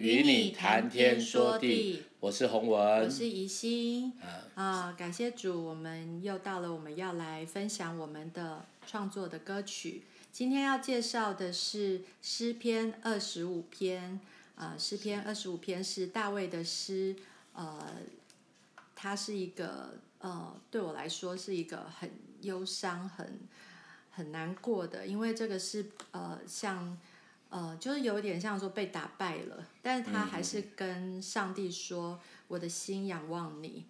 与你谈天说地。我是洪文，我是怡心。啊，感谢主，我们又到了我们要来分享我们的创作的歌曲。今天要介绍的是诗篇二十五篇。啊，诗篇二十五篇是大卫的诗。呃，它是一个呃，对我来说是一个很忧伤、很很难过的，因为这个是呃，像。呃，就是有点像说被打败了，但是他还是跟上帝说：“嗯、我的心仰望你。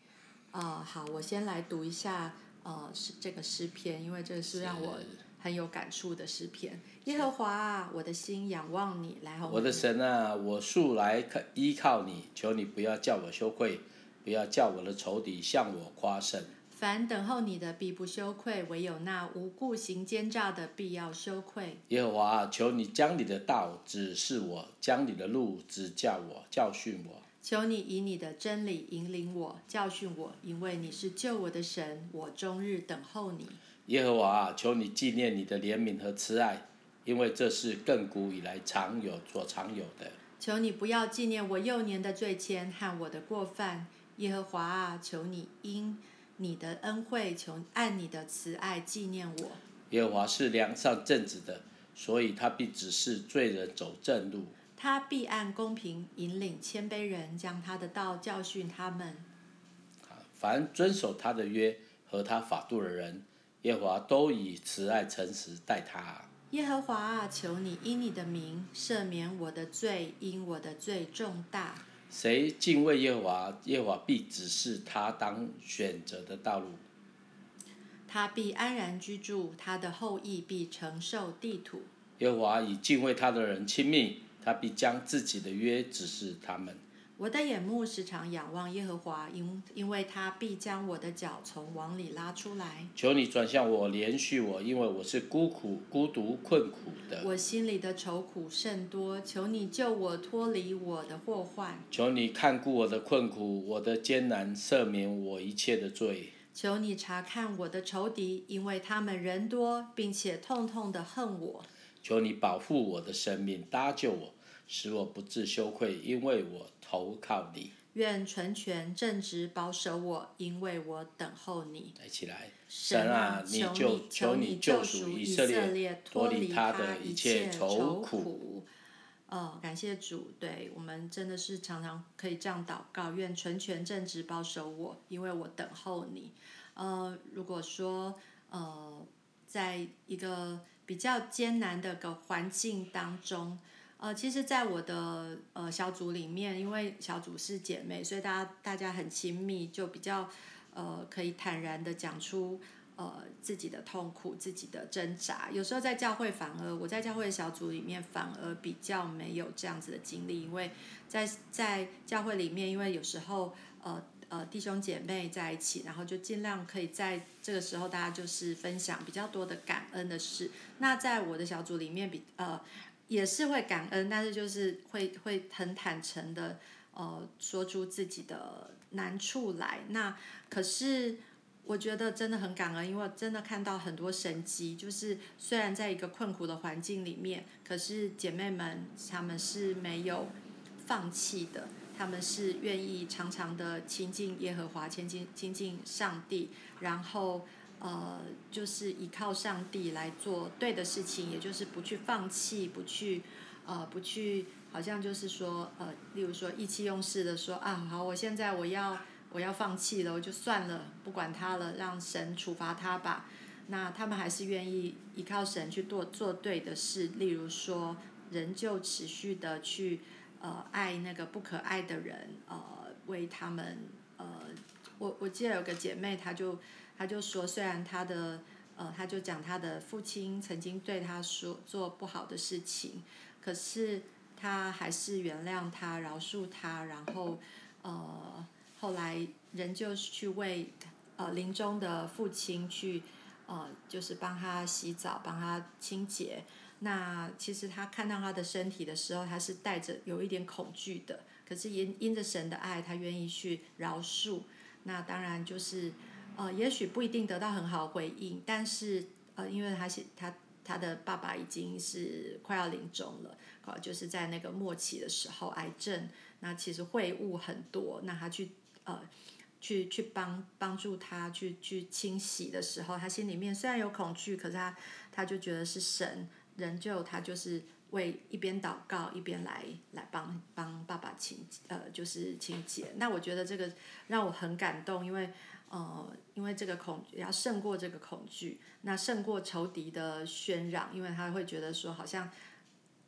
呃”啊，好，我先来读一下呃，是这个诗篇，因为这个是让我很有感触的诗篇。耶和华啊，我的心仰望你，来，我的神啊，我素来依靠你，求你不要叫我羞愧，不要叫我的仇敌向我夸胜。凡等候你的，必不羞愧；唯有那无故行奸诈的，必要羞愧。耶和华，求你将你的道指示我，将你的路指教我，教训我。求你以你的真理引领我，教训我，因为你是救我的神，我终日等候你。耶和华，求你纪念你的怜悯和慈爱，因为这是亘古以来常有所常有的。求你不要纪念我幼年的罪愆和我的过犯。耶和华啊，求你因你的恩惠，求按你的慈爱纪念我。耶和华是良善正直的，所以他必指示罪人走正路。他必按公平引领谦卑人，将他的道教训他们。凡遵守他的约和他法度的人，耶和华都以慈爱诚实待他。耶和华啊，求你因你的名赦免我的罪，因我的罪重大。谁敬畏耶和华，耶和华必指示他当选择的道路。他必安然居住，他的后裔必承受地土。耶和华以敬畏他的人亲密，他必将自己的约指示他们。我的眼目时常仰望耶和华，因因为他必将我的脚从网里拉出来。求你转向我，怜恤我，因为我是孤苦、孤独、困苦的。我心里的愁苦甚多，求你救我脱离我的祸患。求你看顾我的困苦，我的艰难，赦免我一切的罪。求你查看我的仇敌，因为他们人多，并且痛痛的恨我。求你保护我的生命，搭救我。使我不致羞愧，因为我投靠你。愿纯全正直保守我，因为我等候你。来起来，神啊，你救，求你救赎以色列，脱离他的一切愁苦。哦，感谢主，对我们真的是常常可以这样祷告。愿纯全正直保守我，因为我等候你。呃，如果说呃，在一个比较艰难的个环境当中。呃，其实，在我的呃小组里面，因为小组是姐妹，所以大家大家很亲密，就比较呃可以坦然的讲出呃自己的痛苦、自己的挣扎。有时候在教会反而我在教会的小组里面反而比较没有这样子的经历，因为在在教会里面，因为有时候呃呃弟兄姐妹在一起，然后就尽量可以在这个时候大家就是分享比较多的感恩的事。那在我的小组里面比呃。也是会感恩，但是就是会会很坦诚的，呃，说出自己的难处来。那可是我觉得真的很感恩，因为真的看到很多神迹。就是虽然在一个困苦的环境里面，可是姐妹们她们是没有放弃的，她们是愿意常常的亲近耶和华，亲近亲近上帝，然后。呃，就是依靠上帝来做对的事情，也就是不去放弃，不去，呃，不去，好像就是说，呃，例如说意气用事的说啊，好，我现在我要我要放弃了，我就算了，不管他了，让神处罚他吧。那他们还是愿意依靠神去做做对的事，例如说，仍旧持续的去呃爱那个不可爱的人，呃，为他们，呃，我我记得有个姐妹，她就。她就说，虽然她的，呃，她就讲她的父亲曾经对她说做不好的事情，可是她还是原谅他，饶恕他，然后，呃，后来人就去为，呃，临终的父亲去，呃，就是帮他洗澡，帮他清洁。那其实他看到他的身体的时候，他是带着有一点恐惧的，可是因因着神的爱，他愿意去饶恕。那当然就是。呃，也许不一定得到很好回应，但是呃，因为他是他他的爸爸已经是快要临终了，啊，就是在那个末期的时候，癌症，那其实秽物很多，那他去呃去去帮帮助他去去清洗的时候，他心里面虽然有恐惧，可是他他就觉得是神仍旧他就是为一边祷告一边来来帮帮爸爸清呃就是清洁，那我觉得这个让我很感动，因为。呃，因为这个恐要胜过这个恐惧，那胜过仇敌的喧嚷，因为他会觉得说，好像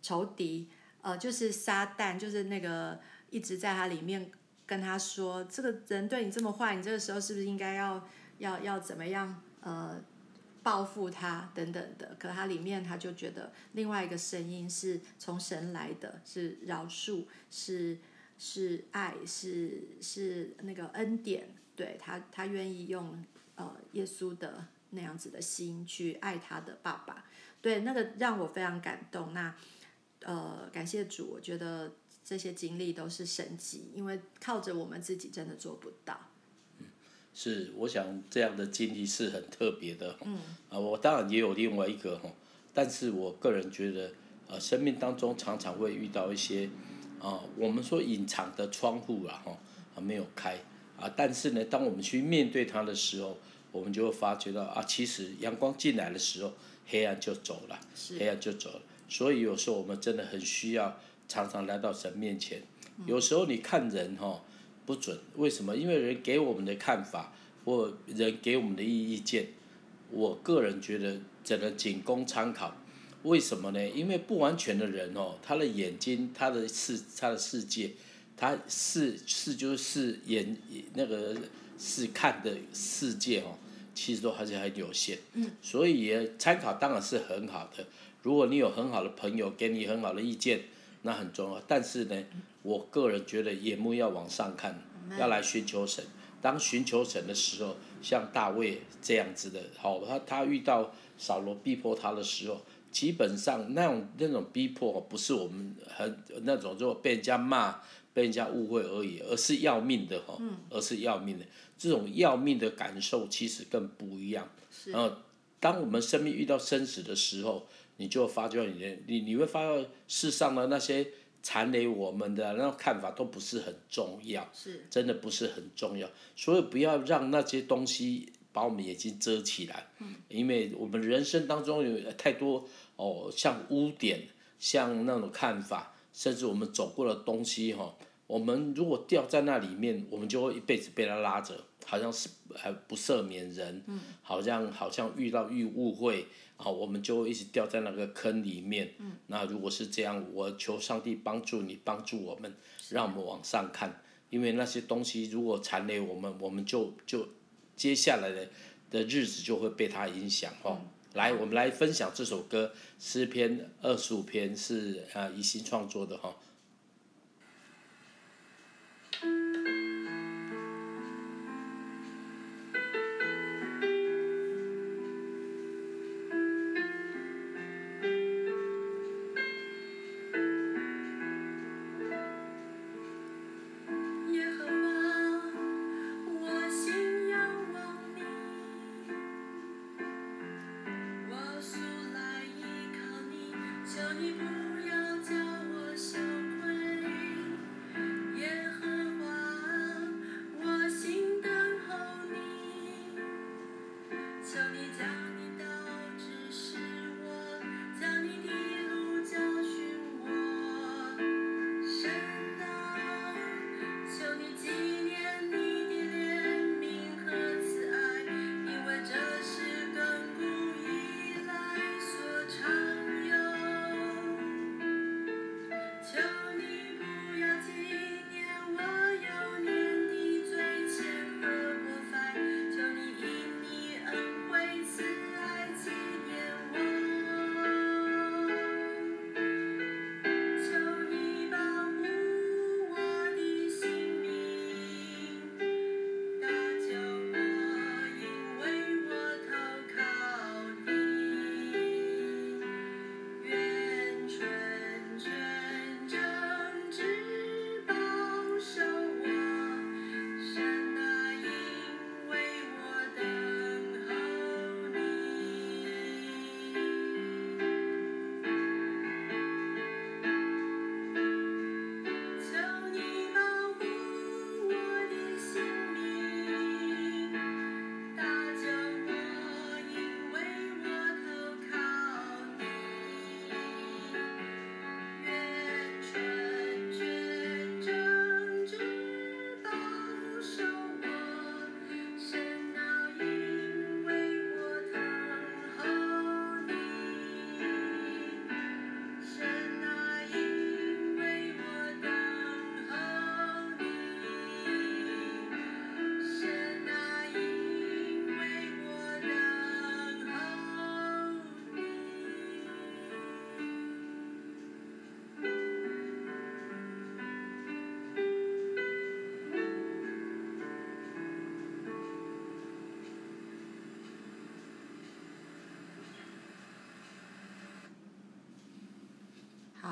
仇敌，呃，就是撒旦，就是那个一直在他里面跟他说，这个人对你这么坏，你这个时候是不是应该要要要怎么样，呃，报复他等等的？可他里面他就觉得另外一个声音是从神来的，是饶恕，是是爱，是是那个恩典。对他，他愿意用呃耶稣的那样子的心去爱他的爸爸，对那个让我非常感动。那呃感谢主，我觉得这些经历都是神迹，因为靠着我们自己真的做不到。嗯，是，我想这样的经历是很特别的。嗯，啊，我当然也有另外一个哈，但是我个人觉得，呃，生命当中常常会遇到一些啊，我们说隐藏的窗户啊，哈，啊没有开。啊，但是呢，当我们去面对它的时候，我们就会发觉到啊，其实阳光进来的时候，黑暗就走了，黑暗就走了。所以有时候我们真的很需要常常来到神面前。有时候你看人哈、哦、不准，为什么？因为人给我们的看法或人给我们的意意见，我个人觉得只能仅供参考。为什么呢？因为不完全的人哦，他的眼睛，他的视，他的世界。他是是就是眼那个是看的世界哦，其实都还是很有限。嗯。所以也参考当然是很好的。如果你有很好的朋友给你很好的意见，那很重要。但是呢，我个人觉得眼目要往上看，要来寻求神。当寻求神的时候，像大卫这样子的，好，他他遇到扫罗逼迫他的时候，基本上那种那种逼迫不是我们很那种就被人家骂。被人家误会而已，而是要命的哈，而是要命的。这种要命的感受其实更不一样。然后，当我们生命遇到生死的时候，你就发觉你的你你会发现世上的那些缠累我们的那种看法都不是很重要，是真的不是很重要。所以不要让那些东西把我们眼睛遮起来，因为我们人生当中有太多哦，像污点，像那种看法。甚至我们走过的东西哈，我们如果掉在那里面，我们就会一辈子被他拉着，好像是还不赦免人，好像好像遇到遇误会啊，我们就会一直掉在那个坑里面。那如果是这样，我求上帝帮助你，帮助我们，让我们往上看，因为那些东西如果缠累我们，我们就就接下来的的日子就会被他影响哈。来，我们来分享这首歌诗篇二十五篇是啊，以心创作的哈。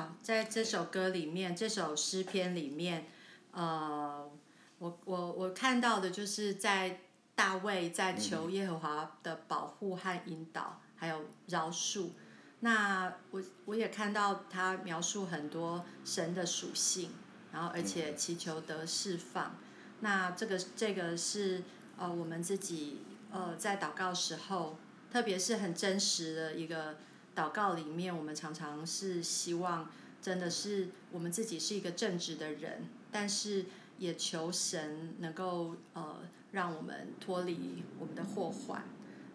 好，在这首歌里面，这首诗篇里面，呃，我我我看到的就是在大卫在求耶和华的保护和引导，嗯、还有饶恕。那我我也看到他描述很多神的属性，然后而且祈求得释放。嗯、那这个这个是呃我们自己呃在祷告时候，特别是很真实的一个祷告里面，我们常常是希望真的是我们自己是一个正直的人，但是也求神能够呃让我们脱离我们的祸患。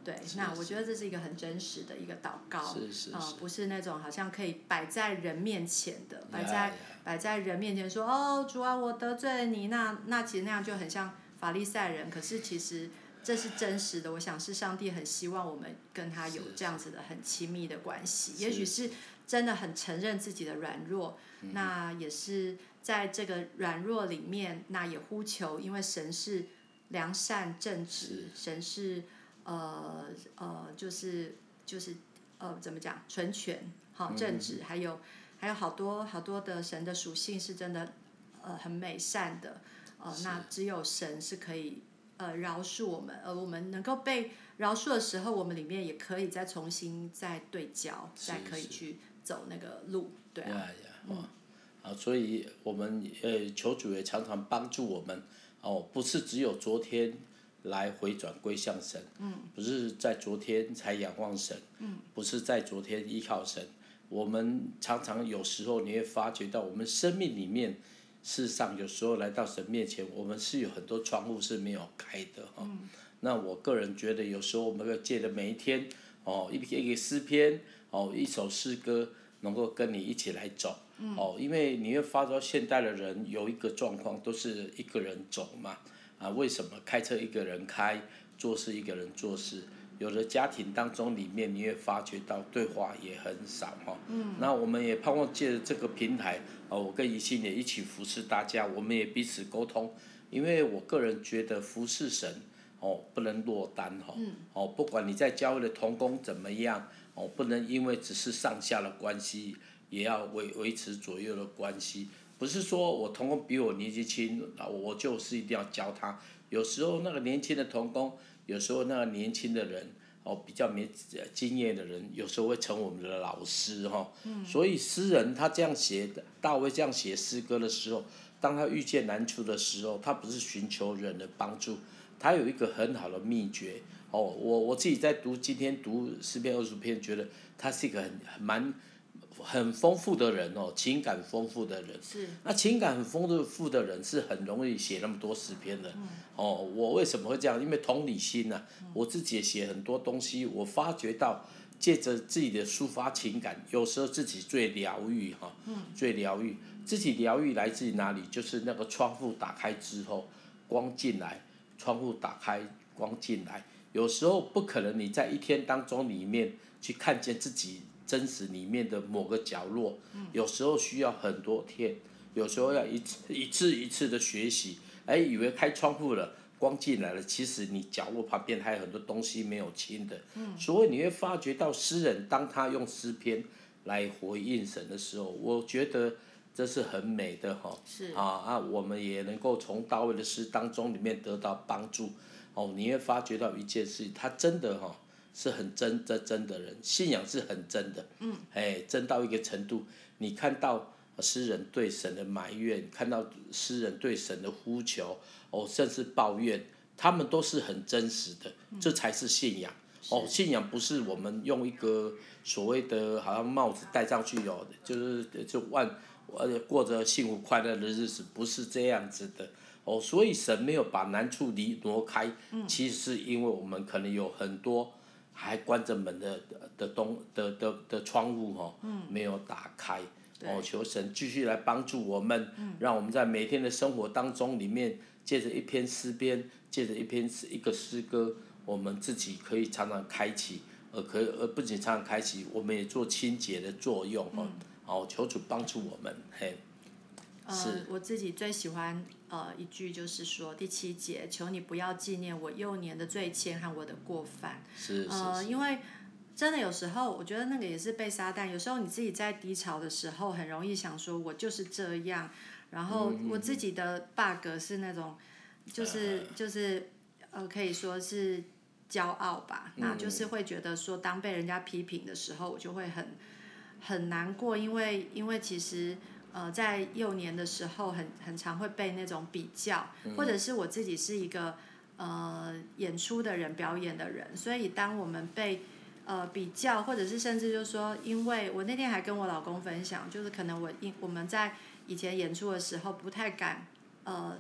对，那我觉得这是一个很真实的一个祷告，是是是呃，不是那种好像可以摆在人面前的，摆在摆在人面前说哦，主啊，我得罪了你，那那其实那样就很像法利赛人。可是其实这是真实的，我想是上帝很希望我们跟他有这样子的很亲密的关系。也许是真的很承认自己的软弱，那也是在这个软弱里面，那也呼求，因为神是良善正直，是神是。呃呃，就是就是呃，怎么讲？纯全，好正直，还有还有好多好多的神的属性是真的，呃，很美善的。呃，那只有神是可以呃饶恕我们，而我们能够被饶恕的时候，我们里面也可以再重新再对焦，是再可以去走那个路，对啊。呀呀，啊，所以我们呃求主也常常帮助我们哦，不是只有昨天。来回转归向神，嗯不是在昨天才仰望神，嗯不是在昨天依靠神。我们常常有时候你会发觉到，我们生命里面，事实上有时候来到神面前，我们是有很多窗户是没有开的哈。那我个人觉得，有时候我们要借着每一天哦，一篇一个诗篇哦，一首诗歌，能够跟你一起来走哦，因为你会发觉现代的人有一个状况，都是一个人走嘛。啊，为什么开车一个人开，做事一个人做事？有的家庭当中里面，你也发觉到对话也很少哈。嗯。那我们也盼望借着这个平台，哦，我跟怡信也一起服侍大家，我们也彼此沟通。因为我个人觉得服侍神，哦，不能落单哈。嗯。哦，不管你在教会的同工怎么样，哦，不能因为只是上下的关系，也要维维持左右的关系。不是说我同工比我年纪轻，我就是一定要教他。有时候那个年轻的同工，有时候那个年轻的人，哦，比较没经验的人，有时候会成我们的老师哈。嗯。所以诗人他这样写，大卫这样写诗歌的时候，当他遇见难处的时候，他不是寻求人的帮助，他有一个很好的秘诀。哦，我我自己在读今天读诗篇二十篇，觉得他是一个很很蛮。很丰富的人哦，情感丰富的人。是。那情感很丰富的人是很容易写那么多诗篇的。嗯、哦，我为什么会这样？因为同理心呐、我自己也写很多东西，我发觉到借着自己的抒发情感，有时候自己最疗愈哈。嗯、最疗愈，自己疗愈来自于哪里？就是那个窗户打开之后，光进来，窗户打开，光进来。有时候不可能你在一天当中里面去看见自己。真实里面的某个角落，有时候需要很多天，有时候要一次一次一次的学习。哎，以为开窗户了，光进来了，其实你角落旁边还有很多东西没有清的。嗯所以你会发觉到诗人当他用诗篇来回应神的时候，我觉得这是很美的哈。是啊啊，我们也能够从大卫的诗当中里面得到帮助。哦，你会发觉到一件事，他真的哈。是很真真真的人，信仰是很真的，嗯，哎，真到一个程度，你看到诗人对神的埋怨，看到诗人对神的呼求，哦，甚至抱怨，他们都是很真实的，嗯、这才是信仰。是哦，信仰不是我们用一个所谓的好像帽子戴上去哦，就是就万呃过着幸福快乐的日子，不是这样子的。哦，所以神没有把难处离挪开，嗯、其实是因为我们可能有很多。还关着门的的东的的的窗户哈，没有打开。哦，求神继续来帮助我们，让我们在每天的生活当中里面，借着一篇诗篇，借着一篇一个诗歌，我们自己可以常常开启，而可以而不仅常常开启，我们也做清洁的作用哦。好，求主帮助我们，嘿。是呃，我自己最喜欢呃一句就是说第七节，求你不要纪念我幼年的罪愆和我的过犯。是是是。呃，因为真的有时候，我觉得那个也是被撒旦。有时候你自己在低潮的时候，很容易想说，我就是这样。然后我自己的 bug 是那种，就是就是呃，可以说是骄傲吧。那就是会觉得说，当被人家批评的时候，我就会很很难过，因为因为其实呃，在幼年的时候很，很很常会被那种比较，或者是我自己是一个呃演出的人，表演的人，所以当我们被呃，比较，或者是甚至就是说，因为我那天还跟我老公分享，就是可能我因我们在以前演出的时候不太敢，呃，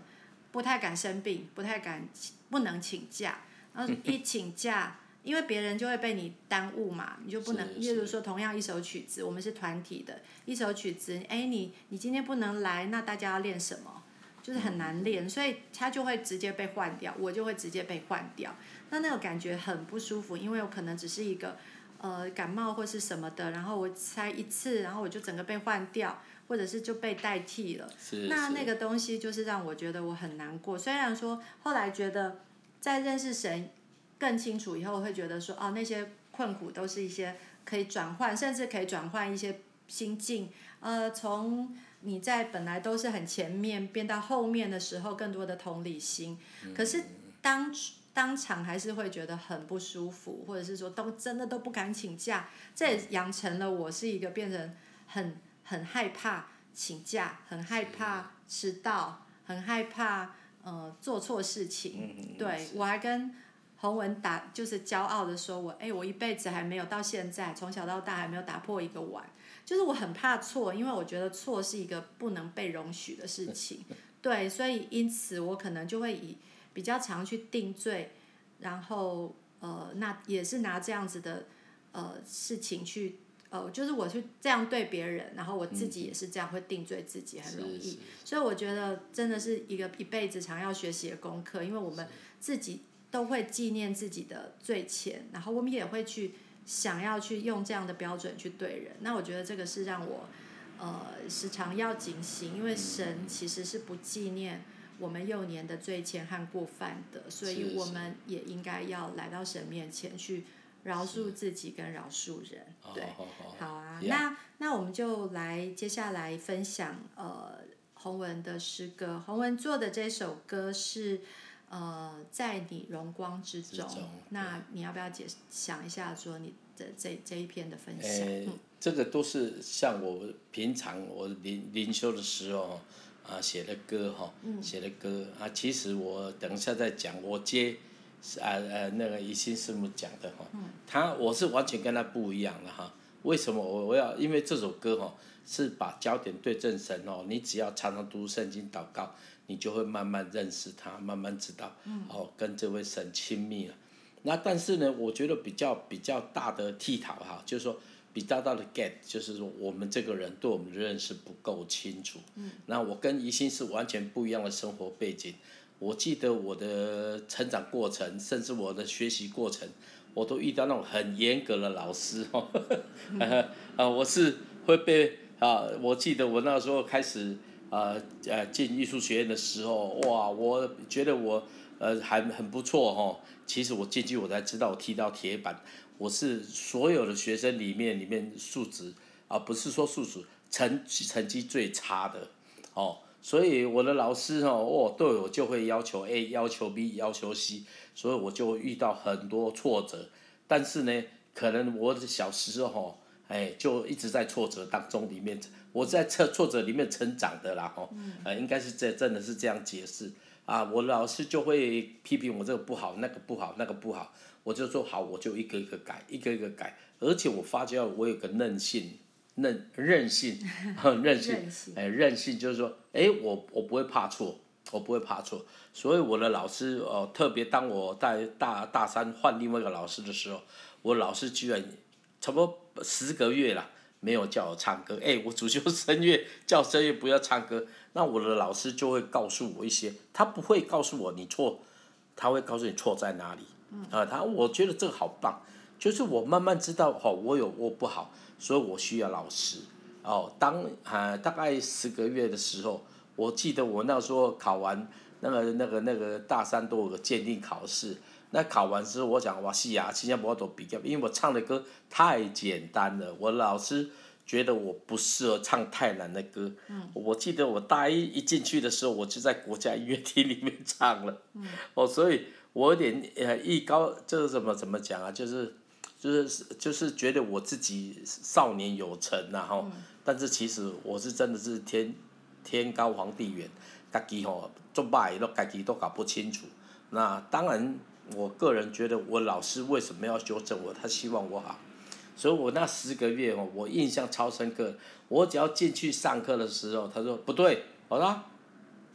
不太敢生病，不太敢不能请假，然后一 请假，因为别人就会被你耽误嘛，你就不能，例如说同样一首曲子，我们是团体的，一首曲子，哎，你你今天不能来，那大家要练什么？就是很难练，所以他就会直接被换掉，我就会直接被换掉。那那个感觉很不舒服，因为我可能只是一个呃感冒或是什么的，然后我才一次，然后我就整个被换掉，或者是就被代替了。那那个东西就是让我觉得我很难过。虽然说后来觉得在认识神更清楚以后，会觉得说哦，那些困苦都是一些可以转换，甚至可以转换一些心境。呃，从你在本来都是很前面，变到后面的时候，更多的同理心。可是当当场还是会觉得很不舒服，或者是说都真的都不敢请假，这也养成了我是一个变成很很害怕请假，很害怕迟到，很害怕呃做错事情。对，我还跟洪文打，就是骄傲的说我，哎，我一辈子还没有到现在，从小到大还没有打破一个碗。就是我很怕错，因为我觉得错是一个不能被容许的事情，对，所以因此我可能就会以比较常去定罪，然后呃，那也是拿这样子的呃事情去呃，就是我去这样对别人，然后我自己也是这样会定罪自己，很容易，所以我觉得真的是一个一辈子常要学习的功课，因为我们自己都会纪念自己的罪愆，然后我们也会去。想要去用这样的标准去对人，那我觉得这个是让我，呃，时常要警醒，因为神其实是不纪念我们幼年的罪愆和过犯的，所以我们也应该要来到神面前去饶恕自己跟饶恕人。对，好啊，那那我们就来接下来分享呃洪文的诗歌，洪文做的这首歌是。呃，在你荣光之中，之中，那你要不要解想一下，说你的这这一篇的分享？欸嗯、这个都是像我平常我灵灵修的时候啊写的歌哈，写的歌啊，其实我等一下再讲，我接啊呃那个一心师母讲的哈，他我是完全跟他不一样的哈。为什么我我要？因为这首歌哈是把焦点对正神哦，你只要常常读圣经祷告。你就会慢慢认识他，慢慢知道，哦，跟这位神亲密了。那但是呢，我觉得比较比较大的剃讨哈，就是说比较大的 get，就是说我们这个人对我们的认识不够清楚。嗯那我跟宜兴是完全不一样的生活背景。我记得我的成长过程，甚至我的学习过程，我都遇到那种很严格的老师哦。啊，我是会被啊，我记得我那时候开始。呃呃，进艺术学院的时候，哇，我觉得我呃还很不错哦。其实我进去我才知道，我踢到铁板，我是所有的学生里面里面素质啊，不是说素质成成绩最差的哦。所以我的老师哦，哦，对我就会要求 A，要求 B，要求 C，所以我就会遇到很多挫折。但是呢，可能我的小时候，哎，就一直在挫折当中里面。我在挫挫折里面成长的啦，吼，呃，应该是这真的是这样解释啊。我老师就会批评我这个不好，那个不好，那个不好，我就说好，我就一个一个改，一个一个改。而且我发觉我有个韧性，韧韧性，韧性，哎，韧性就是说，哎，我我不会怕错，我不会怕错。所以我的老师哦，特别当我在大大三换另外一个老师的时候，我老师居然差不多十个月了。没有叫我唱歌，哎，我主修声乐，叫声乐不要唱歌，那我的老师就会告诉我一些，他不会告诉我你错，他会告诉你错在哪里，啊，他我觉得这个好棒，就是我慢慢知道，哦，我有我不好，所以我需要老师，哦，当啊大概十个月的时候，我记得我那时候考完那个那个那个大三都有个鉴定考试，那考完之后，我想哇，是啊，新加坡都比较，因为我唱的歌太简单了，我老师觉得我不适合唱太难的歌。嗯、我记得我大一一进去的时候，我就在国家音乐厅里面唱了。嗯、哦，所以我有点呃艺高，这个怎么怎么讲啊？就是就是就是觉得我自己少年有成然、啊、后，但是其实我是真的是天天高皇帝远，自己吼做歹都自己都搞不清楚。那当然。我个人觉得，我老师为什么要纠正我？他希望我好，所以我那十个月哦，我印象超深刻。我只要进去上课的时候，他说不对，好啦，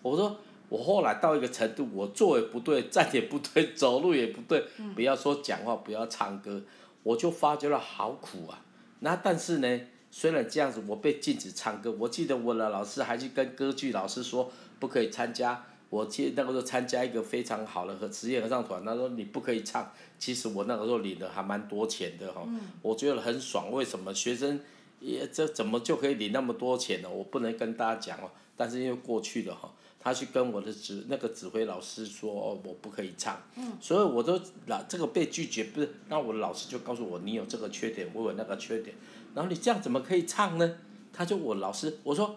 我说我后来到一个程度，我坐也不对，站也不对，走路也不对，不要说讲话，不要唱歌，我就发觉了好苦啊。那但是呢，虽然这样子，我被禁止唱歌，我记得我的老师还去跟歌剧老师说，不可以参加。我记得那个时候参加一个非常好的和职业合唱团，他说你不可以唱。其实我那个时候领的还蛮多钱的哈，嗯、我觉得很爽。为什么学生也这怎么就可以领那么多钱呢？我不能跟大家讲哦。但是因为过去了哈，他去跟我的指那个指挥老师说哦，我不可以唱。嗯、所以我都老这个被拒绝不是？那我的老师就告诉我，你有这个缺点，我有那个缺点，然后你这样怎么可以唱呢？他就我老师我说。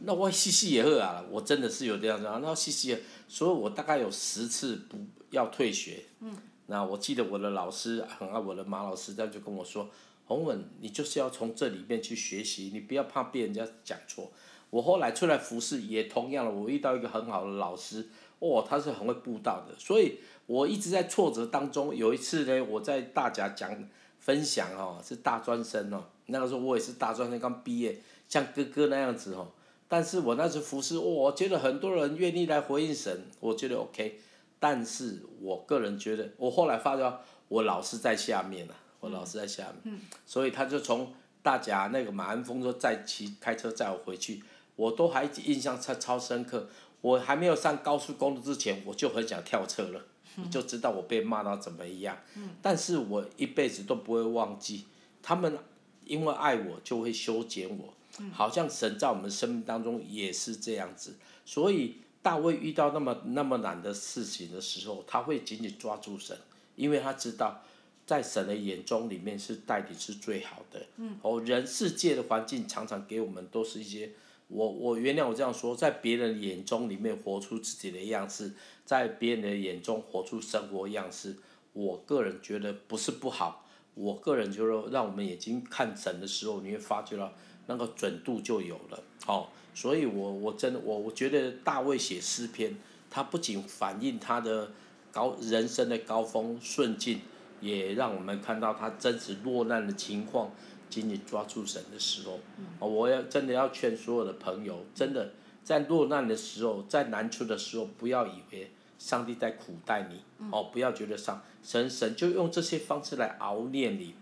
那我嘻嘻也喝啊，我真的是有这样子啊。那嘻嘻，所以我大概有十次不要退学。嗯。那我记得我的老师很爱我的马老师，他就跟我说：“洪文，你就是要从这里面去学习，你不要怕被人家讲错。”我后来出来服侍也同样了，我遇到一个很好的老师，哦，他是很会布道的，所以我一直在挫折当中。有一次呢，我在大家讲分享哦，是大专生哦，那个时候我也是大专生刚毕业，像哥哥那样子哦。但是我那次服侍，我觉得很多人愿意来回应神，我觉得 OK。但是我个人觉得，我后来发觉我老师在下面了，我老师在下面，嗯、所以他就从大甲那个马鞍峰说再骑开车载我回去，我都还印象超超深刻。我还没有上高速公路之前，我就很想跳车了，嗯、你就知道我被骂到怎么样。嗯、但是我一辈子都不会忘记，他们因为爱我就会修剪我。好像神在我们生命当中也是这样子，所以大卫遇到那么那么难的事情的时候，他会紧紧抓住神，因为他知道，在神的眼中里面是带领是最好的。嗯。哦，人世界的环境常常给我们都是一些，我我原谅我这样说，在别人眼中里面活出自己的样式，在别人的眼中活出生活样式，我个人觉得不是不好，我个人觉得让我们眼睛看神的时候，你会发觉到。那个准度就有了，哦，所以我我真的我我觉得大卫写诗篇，他不仅反映他的高人生的高峰顺境，也让我们看到他真实落难的情况，紧紧抓住神的时候，哦，我要真的要劝所有的朋友，真的在落难的时候，在难处的时候，不要以为上帝在苦待你，哦，不要觉得上神神就用这些方式来熬炼你，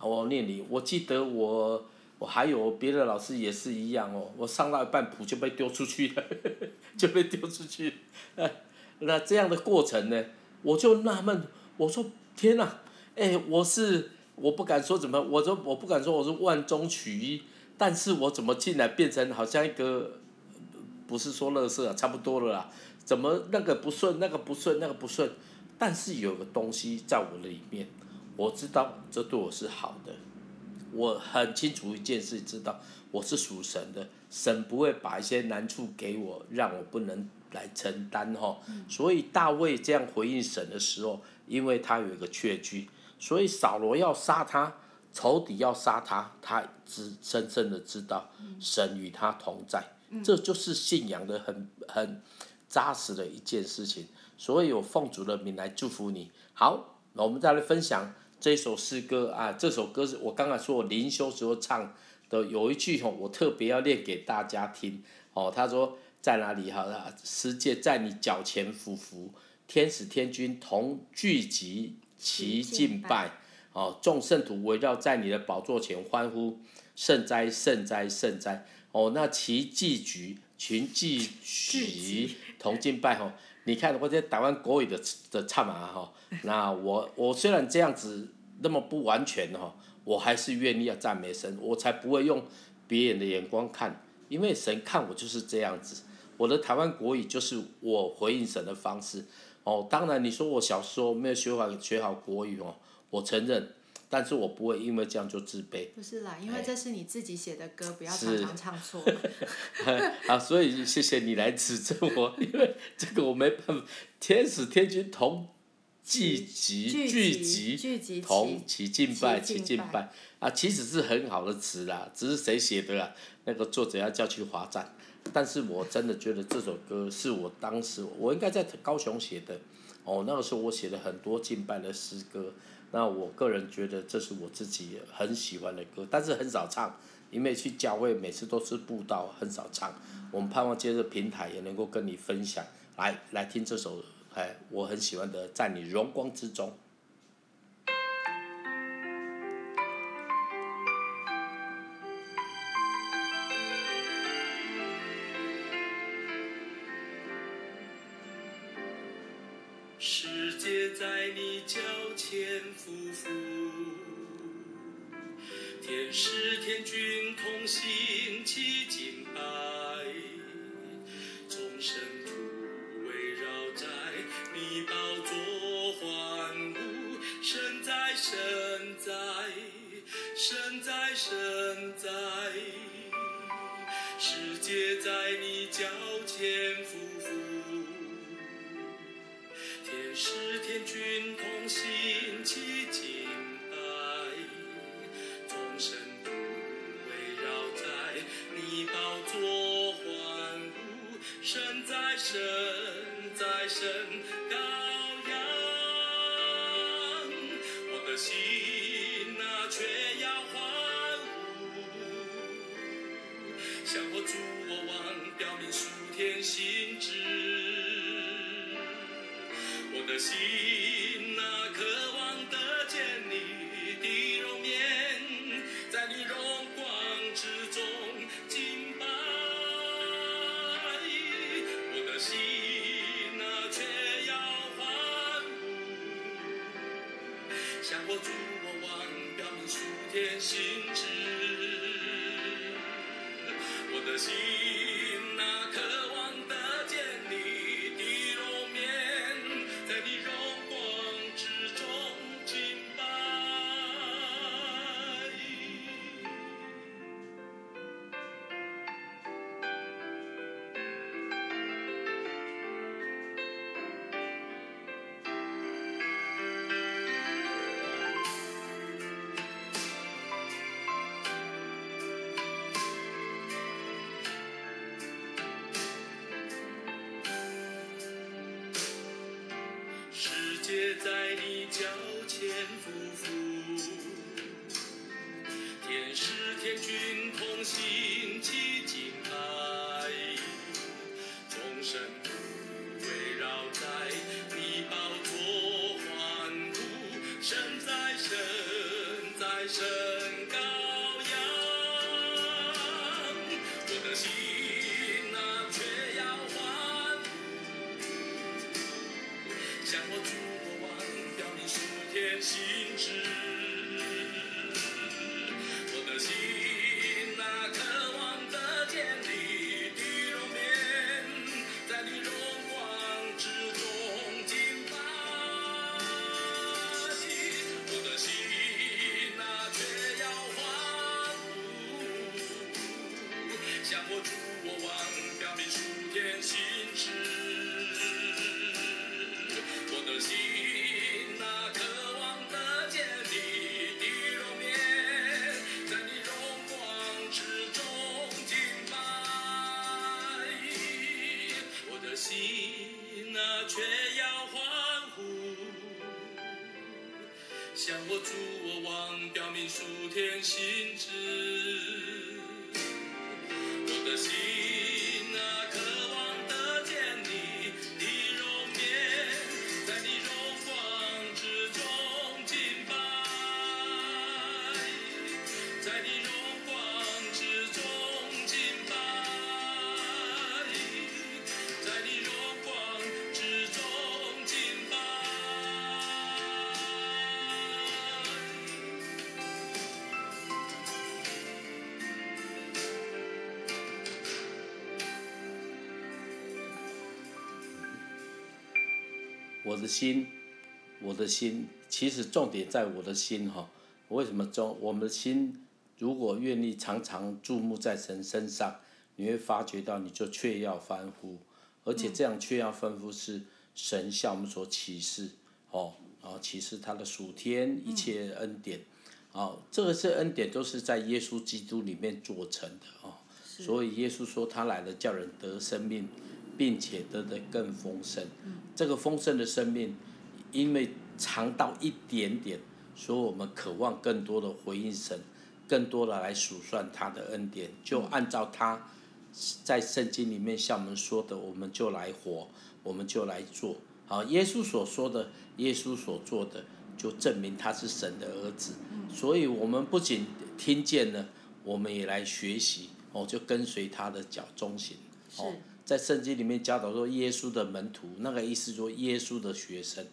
熬炼你，我记得我。我还有别的老师也是一样哦，我上到一半谱就被丢出去了，就被丢出去。那这样的过程呢，我就纳闷，我说天哪，哎，我是我不敢说怎么，我说我不敢说我是万中取一，但是我怎么进来变成好像一个，不是说乐色啊，差不多了啦，怎么那个不顺，那个不顺，那个不顺，但是有个东西在我的里面，我知道这对我是好的。我很清楚一件事，知道我是属神的，神不会把一些难处给我，让我不能来承担哈。所以大卫这样回应神的时候，因为他有一个确据，所以扫罗要杀他，仇敌要杀他，他只深深的知道神与他同在，这就是信仰的很很扎实的一件事情。所以我奉主的名来祝福你。好，那我们再来分享。这首诗歌啊，这首歌是我刚才说我灵修时候唱的，有一句吼，我特别要念给大家听。哦，他说在哪里哈？世界在你脚前俯伏，天使天军同聚集齐敬拜。哦，众圣徒围绕在你的宝座前欢呼，圣哉圣哉圣哉。哦，那齐聚集群聚集同敬拜吼。你看，我在台湾国语的的唱啊，哈，那我我虽然这样子那么不完全哈，我还是愿意要赞美神，我才不会用别人的眼光看，因为神看我就是这样子，我的台湾国语就是我回应神的方式，哦，当然你说我小时候没有学好学好国语哦，我承认。但是我不会因为这样就自卑。不是啦，因为这是你自己写的歌，哎、不要常常唱错。啊，所以谢谢你来指正我，因为这个我没办法。天使天君同聚集聚集同齐敬拜齐敬拜啊，其实是很好的词啦，只是谁写的啊？那个作者要叫去罚站。但是我真的觉得这首歌是我当时我应该在高雄写的。哦，那个时候我写了很多敬拜的诗歌。那我个人觉得这是我自己很喜欢的歌，但是很少唱，因为去教会每次都是布道，很少唱。我们盼望借着平台也能够跟你分享，来来听这首哎，我很喜欢的《在你荣光之中》。向我主我王表明属天心志。我的心哪渴望得见你的容颜，在你荣光之中敬拜。我的心哪却要欢呼，向我主我王表明属天心志。却。在你脚前匍匐，天使天军同心齐敬心啊，却要欢呼。向我祝我忘掉民数天心志，我的心啊。心，我的心，其实重点在我的心哈。为什么重？我们的心如果愿意常常注目在神身上，你会发觉到，你就确要欢呼，而且这样确要欢呼是神向我们所启示哦，然后启示他的属天一切恩典，哦，这个是恩典都是在耶稣基督里面做成的哦，所以耶稣说他来了叫人得生命，并且得的更丰盛。这个丰盛的生命，因为尝到一点点。所以我们渴望更多的回应神，更多的来数算他的恩典，就按照他在圣经里面向我们说的，我们就来活，我们就来做。好，耶稣所说的，耶稣所做的，就证明他是神的儿子。所以我们不仅听见了，我们也来学习，哦，就跟随他的脚中行。哦，在圣经里面教导说，耶稣的门徒，那个意思说耶稣的学生。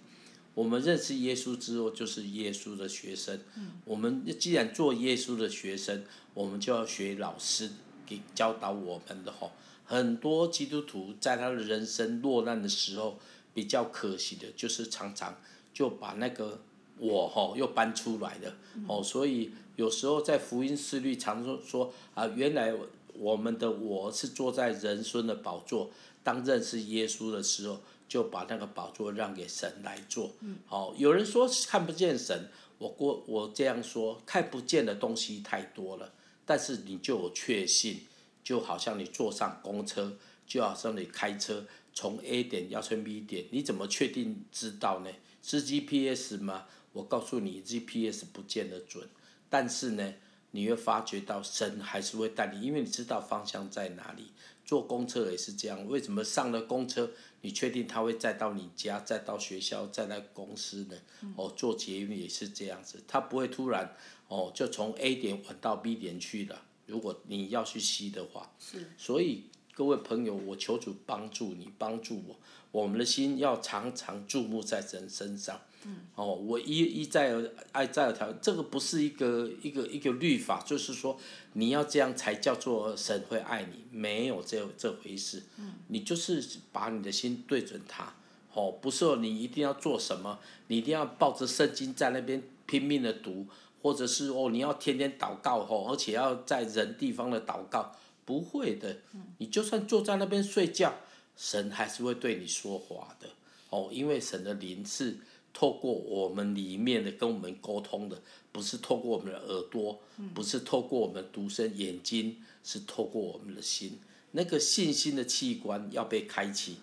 我们认识耶稣之后，就是耶稣的学生。我们既然做耶稣的学生，我们就要学老师给教导我们的吼。很多基督徒在他的人生落难的时候，比较可惜的就是常常就把那个我吼又搬出来了。哦，所以有时候在福音思虑常说说啊，原来我们的我是坐在人生的宝座，当认识耶稣的时候。就把那个宝座让给神来做。好，有人说看不见神，我过我这样说，看不见的东西太多了，但是你就有确信，就好像你坐上公车，就好像你开车从 A 点要去 B 点，你怎么确定知道呢？是 GPS 吗？我告诉你，GPS 不见得准，但是呢，你会发觉到神还是会带你，因为你知道方向在哪里。坐公车也是这样，为什么上了公车，你确定他会再到你家，再到学校，再来公司呢？哦，坐捷运也是这样子，他不会突然哦就从 A 点转到 B 点去了。如果你要去 C 的话，是，所以各位朋友，我求主帮助你，帮助我，我们的心要常常注目在神身上。嗯、哦，我一一再而爱再而条，这个不是一个一个一个律法，就是说你要这样才叫做神会爱你，没有这这回事。嗯、你就是把你的心对准他，哦，不是说你一定要做什么，你一定要抱着圣经在那边拼命的读，或者是哦你要天天祷告哦，而且要在人地方的祷告，不会的。你就算坐在那边睡觉，神还是会对你说话的。哦，因为神的灵是。透过我们里面的跟我们沟通的，不是透过我们的耳朵，不是透过我们独身眼睛，是透过我们的心。那个信心的器官要被开启，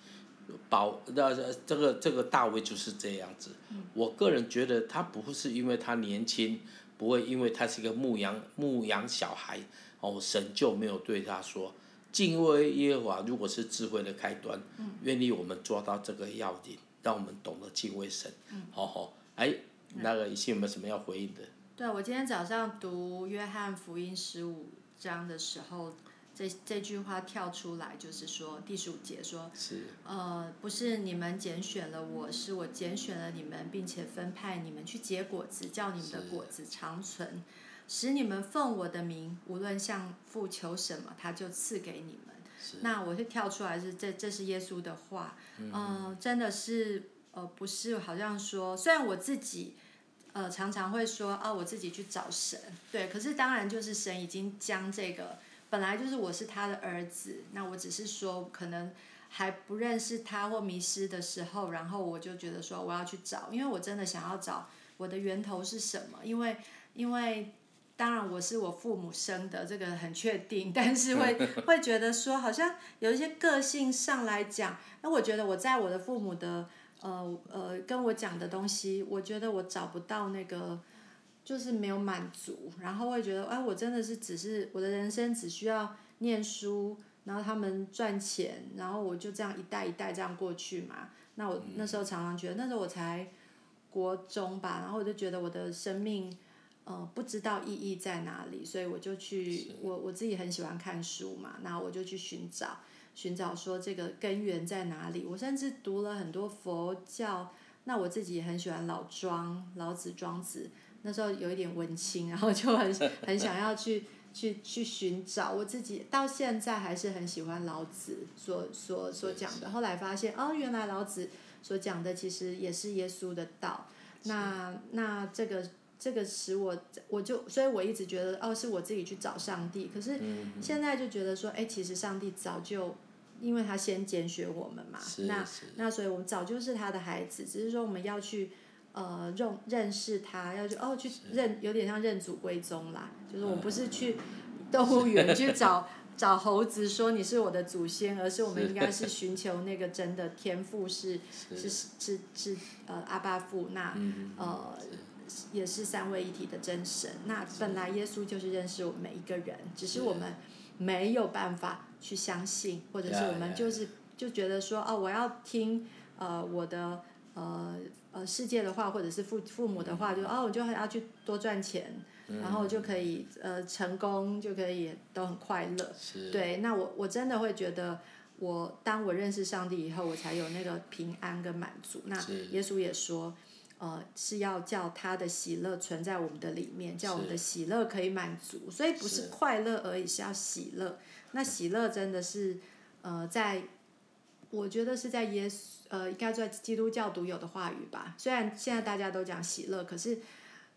保那这个这个大卫就是这样子。我个人觉得他不会是因为他年轻，不会因为他是一个牧羊牧羊小孩，哦，神就没有对他说敬畏耶和华，如果是智慧的开端，愿意我们抓到这个要点。让我们懂得敬畏神，好好。哎，那个一些有没有什么要回应的？对，我今天早上读约翰福音十五章的时候，这这句话跳出来，就是说第十五节说，是呃，不是你们拣选了我，是我拣选了你们，并且分派你们去结果子，叫你们的果子长存，使你们奉我的名，无论向父求什么，他就赐给你们。那我就跳出来是这，这是耶稣的话，嗯、呃，真的是呃，不是好像说，虽然我自己呃常常会说啊，我自己去找神，对，可是当然就是神已经将这个本来就是我是他的儿子，那我只是说可能还不认识他或迷失的时候，然后我就觉得说我要去找，因为我真的想要找我的源头是什么，因为因为。当然我是我父母生的，这个很确定，但是会 会觉得说，好像有一些个性上来讲，那我觉得我在我的父母的呃呃跟我讲的东西，我觉得我找不到那个，就是没有满足，然后会觉得，哎，我真的是只是我的人生只需要念书，然后他们赚钱，然后我就这样一代一代这样过去嘛。那我那时候常常觉得，那时候我才国中吧，然后我就觉得我的生命。呃，不知道意义在哪里，所以我就去，我我自己很喜欢看书嘛，那我就去寻找，寻找说这个根源在哪里。我甚至读了很多佛教，那我自己也很喜欢老庄、老子、庄子，那时候有一点文青，然后就很 很想要去去去寻找。我自己到现在还是很喜欢老子所所所讲的。后来发现哦，原来老子所讲的其实也是耶稣的道。那那这个这个使我我就所以我一直觉得哦，是我自己去找上帝。可是现在就觉得说，哎，其实上帝早就。因为他先拣选我们嘛，那那所以我们早就是他的孩子，只是说我们要去呃认认识他，要去哦去认，有点像认祖归宗啦。就是我不是去 动物园去找找猴子说你是我的祖先，而是我们应该是寻求那个真的天赋是是是是，是呃阿巴父，那呃也是三位一体的真神。那本来耶稣就是认识我们每一个人，只是我们没有办法。去相信，或者是我们就是就觉得说哦，我要听呃我的呃呃世界的话，或者是父父母的话，就哦我就要去多赚钱，然后就可以呃成功，就可以都很快乐。对，那我我真的会觉得，我当我认识上帝以后，我才有那个平安跟满足。那耶稣也说，呃是要叫他的喜乐存在我们的里面，叫我们的喜乐可以满足。所以不是快乐而已，是要喜乐。那喜乐真的是，呃，在，我觉得是在耶稣，呃，应该在基督教独有的话语吧。虽然现在大家都讲喜乐，可是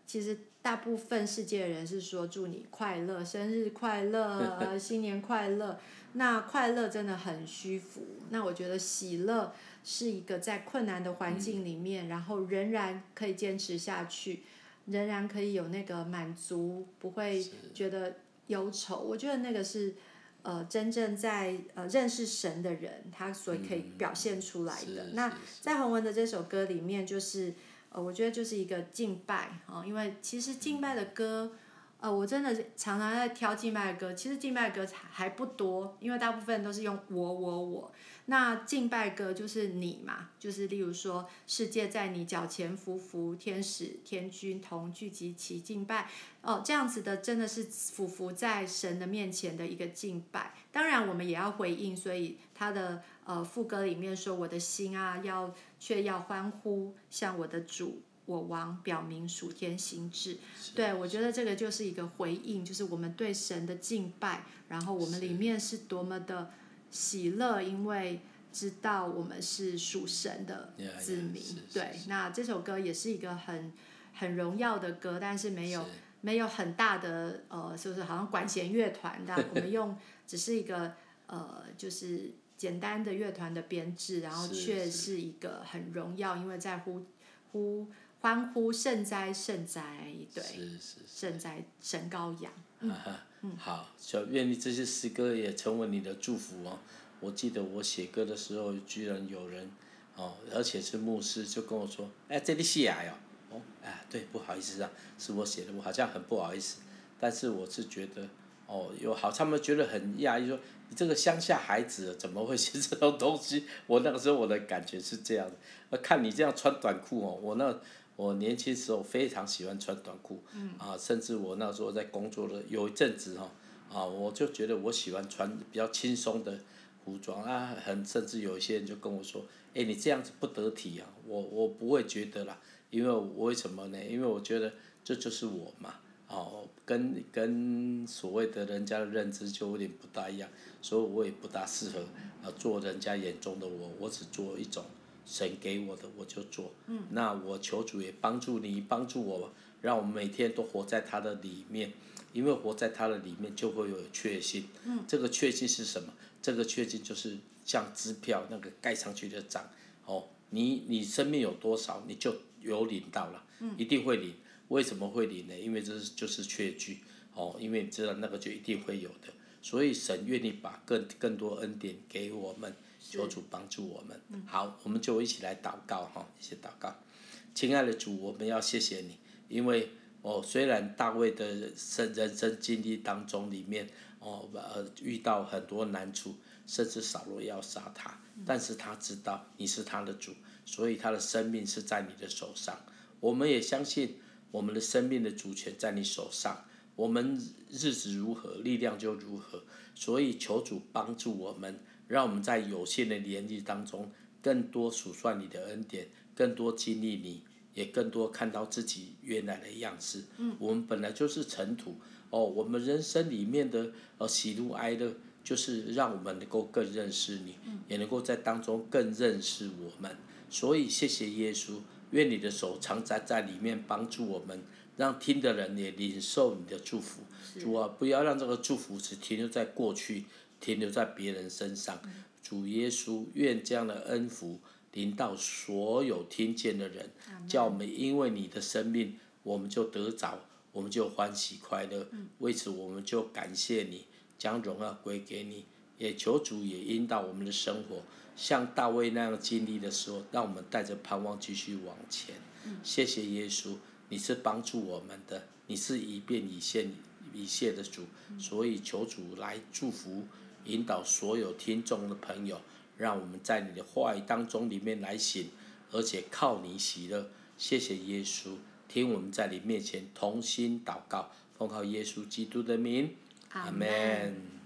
其实大部分世界的人是说祝你快乐，生日快乐，呃，新年快乐。那快乐真的很虚浮。那我觉得喜乐是一个在困难的环境里面，然后仍然可以坚持下去，仍然可以有那个满足，不会觉得忧愁。我觉得那个是。呃，真正在呃认识神的人，他所可以表现出来的。嗯、那在洪文的这首歌里面，就是呃，我觉得就是一个敬拜啊、呃，因为其实敬拜的歌，呃，我真的常常在挑敬拜的歌，其实敬拜的歌还不多，因为大部分都是用我我我。那敬拜歌就是你嘛，就是例如说，世界在你脚前匍匐，天使天君同聚集齐敬拜，哦，这样子的真的是匍匐在神的面前的一个敬拜。当然我们也要回应，所以他的呃副歌里面说，我的心啊，要却要欢呼，向我的主我王表明属天心志。对，我觉得这个就是一个回应，就是我们对神的敬拜，然后我们里面是多么的。喜乐，因为知道我们是属神的子民。Yeah, yeah, 对，那这首歌也是一个很很荣耀的歌，但是没有没有很大的呃，是不是好像管弦乐团的？我们用只是一个呃，就是简单的乐团的编制，然后却是一个很荣耀，因为在呼呼欢呼圣哉圣哉，对，圣哉神羔羊。嗯 好，就愿你这些诗歌也成为你的祝福哦。我记得我写歌的时候，居然有人哦，而且是牧师，就跟我说：“哎，这里写呀？”哦，哎，对，不好意思啊，是我写的，我好像很不好意思。但是我是觉得，哦，有好，他们觉得很讶异，说你这个乡下孩子怎么会写这种东西？我那个时候我的感觉是这样的，看你这样穿短裤哦，我那。我年轻时候非常喜欢穿短裤，嗯、啊，甚至我那时候在工作的有一阵子哈，啊，我就觉得我喜欢穿比较轻松的服装啊，很甚至有一些人就跟我说，哎，你这样子不得体啊，我我不会觉得啦，因为我为什么呢？因为我觉得这就是我嘛，哦、啊，跟跟所谓的人家的认知就有点不大一样，所以我也不大适合啊做人家眼中的我，我只做一种。神给我的我就做，那我求主也帮助你，帮助我，让我们每天都活在他的里面，因为活在他的里面就会有确信。嗯、这个确信是什么？这个确信就是像支票那个盖上去的章，哦，你你生命有多少，你就有领到了，一定会领。为什么会领呢？因为这是就是确据，哦，因为你知道那个就一定会有的，所以神愿意把更更多恩典给我们。求主帮助我们，嗯、好，我们就一起来祷告哈，一起祷告。亲爱的主，我们要谢谢你，因为哦，虽然大卫的生人生经历当中里面哦呃遇到很多难处，甚至扫罗要杀他，嗯、但是他知道你是他的主，所以他的生命是在你的手上。我们也相信我们的生命的主权在你手上，我们日子如何，力量就如何。所以求主帮助我们。让我们在有限的年纪当中，更多数算你的恩典，更多经历你，也更多看到自己原来的样式。嗯，我们本来就是尘土，哦，我们人生里面的呃喜怒哀乐，就是让我们能够更认识你，也能够在当中更认识我们。所以谢谢耶稣，愿你的手常在在里面帮助我们，让听的人也领受你的祝福。主啊，不要让这个祝福只停留在过去，停留在别人身上。主耶稣，愿这样的恩福临到所有听见的人，叫我们因为你的生命，我们就得着。我们就欢喜快乐，为此我们就感谢你，将荣耀归给你，也求主也引导我们的生活，像大卫那样经历的时候，让我们带着盼望继续往前。谢谢耶稣，你是帮助我们的，你是以便以谢以谢的主，所以求主来祝福，引导所有听众的朋友，让我们在你的话语当中里面来醒，而且靠你喜乐。谢谢耶稣。听我们在你面前同心祷告，奉靠耶稣基督的名，阿门。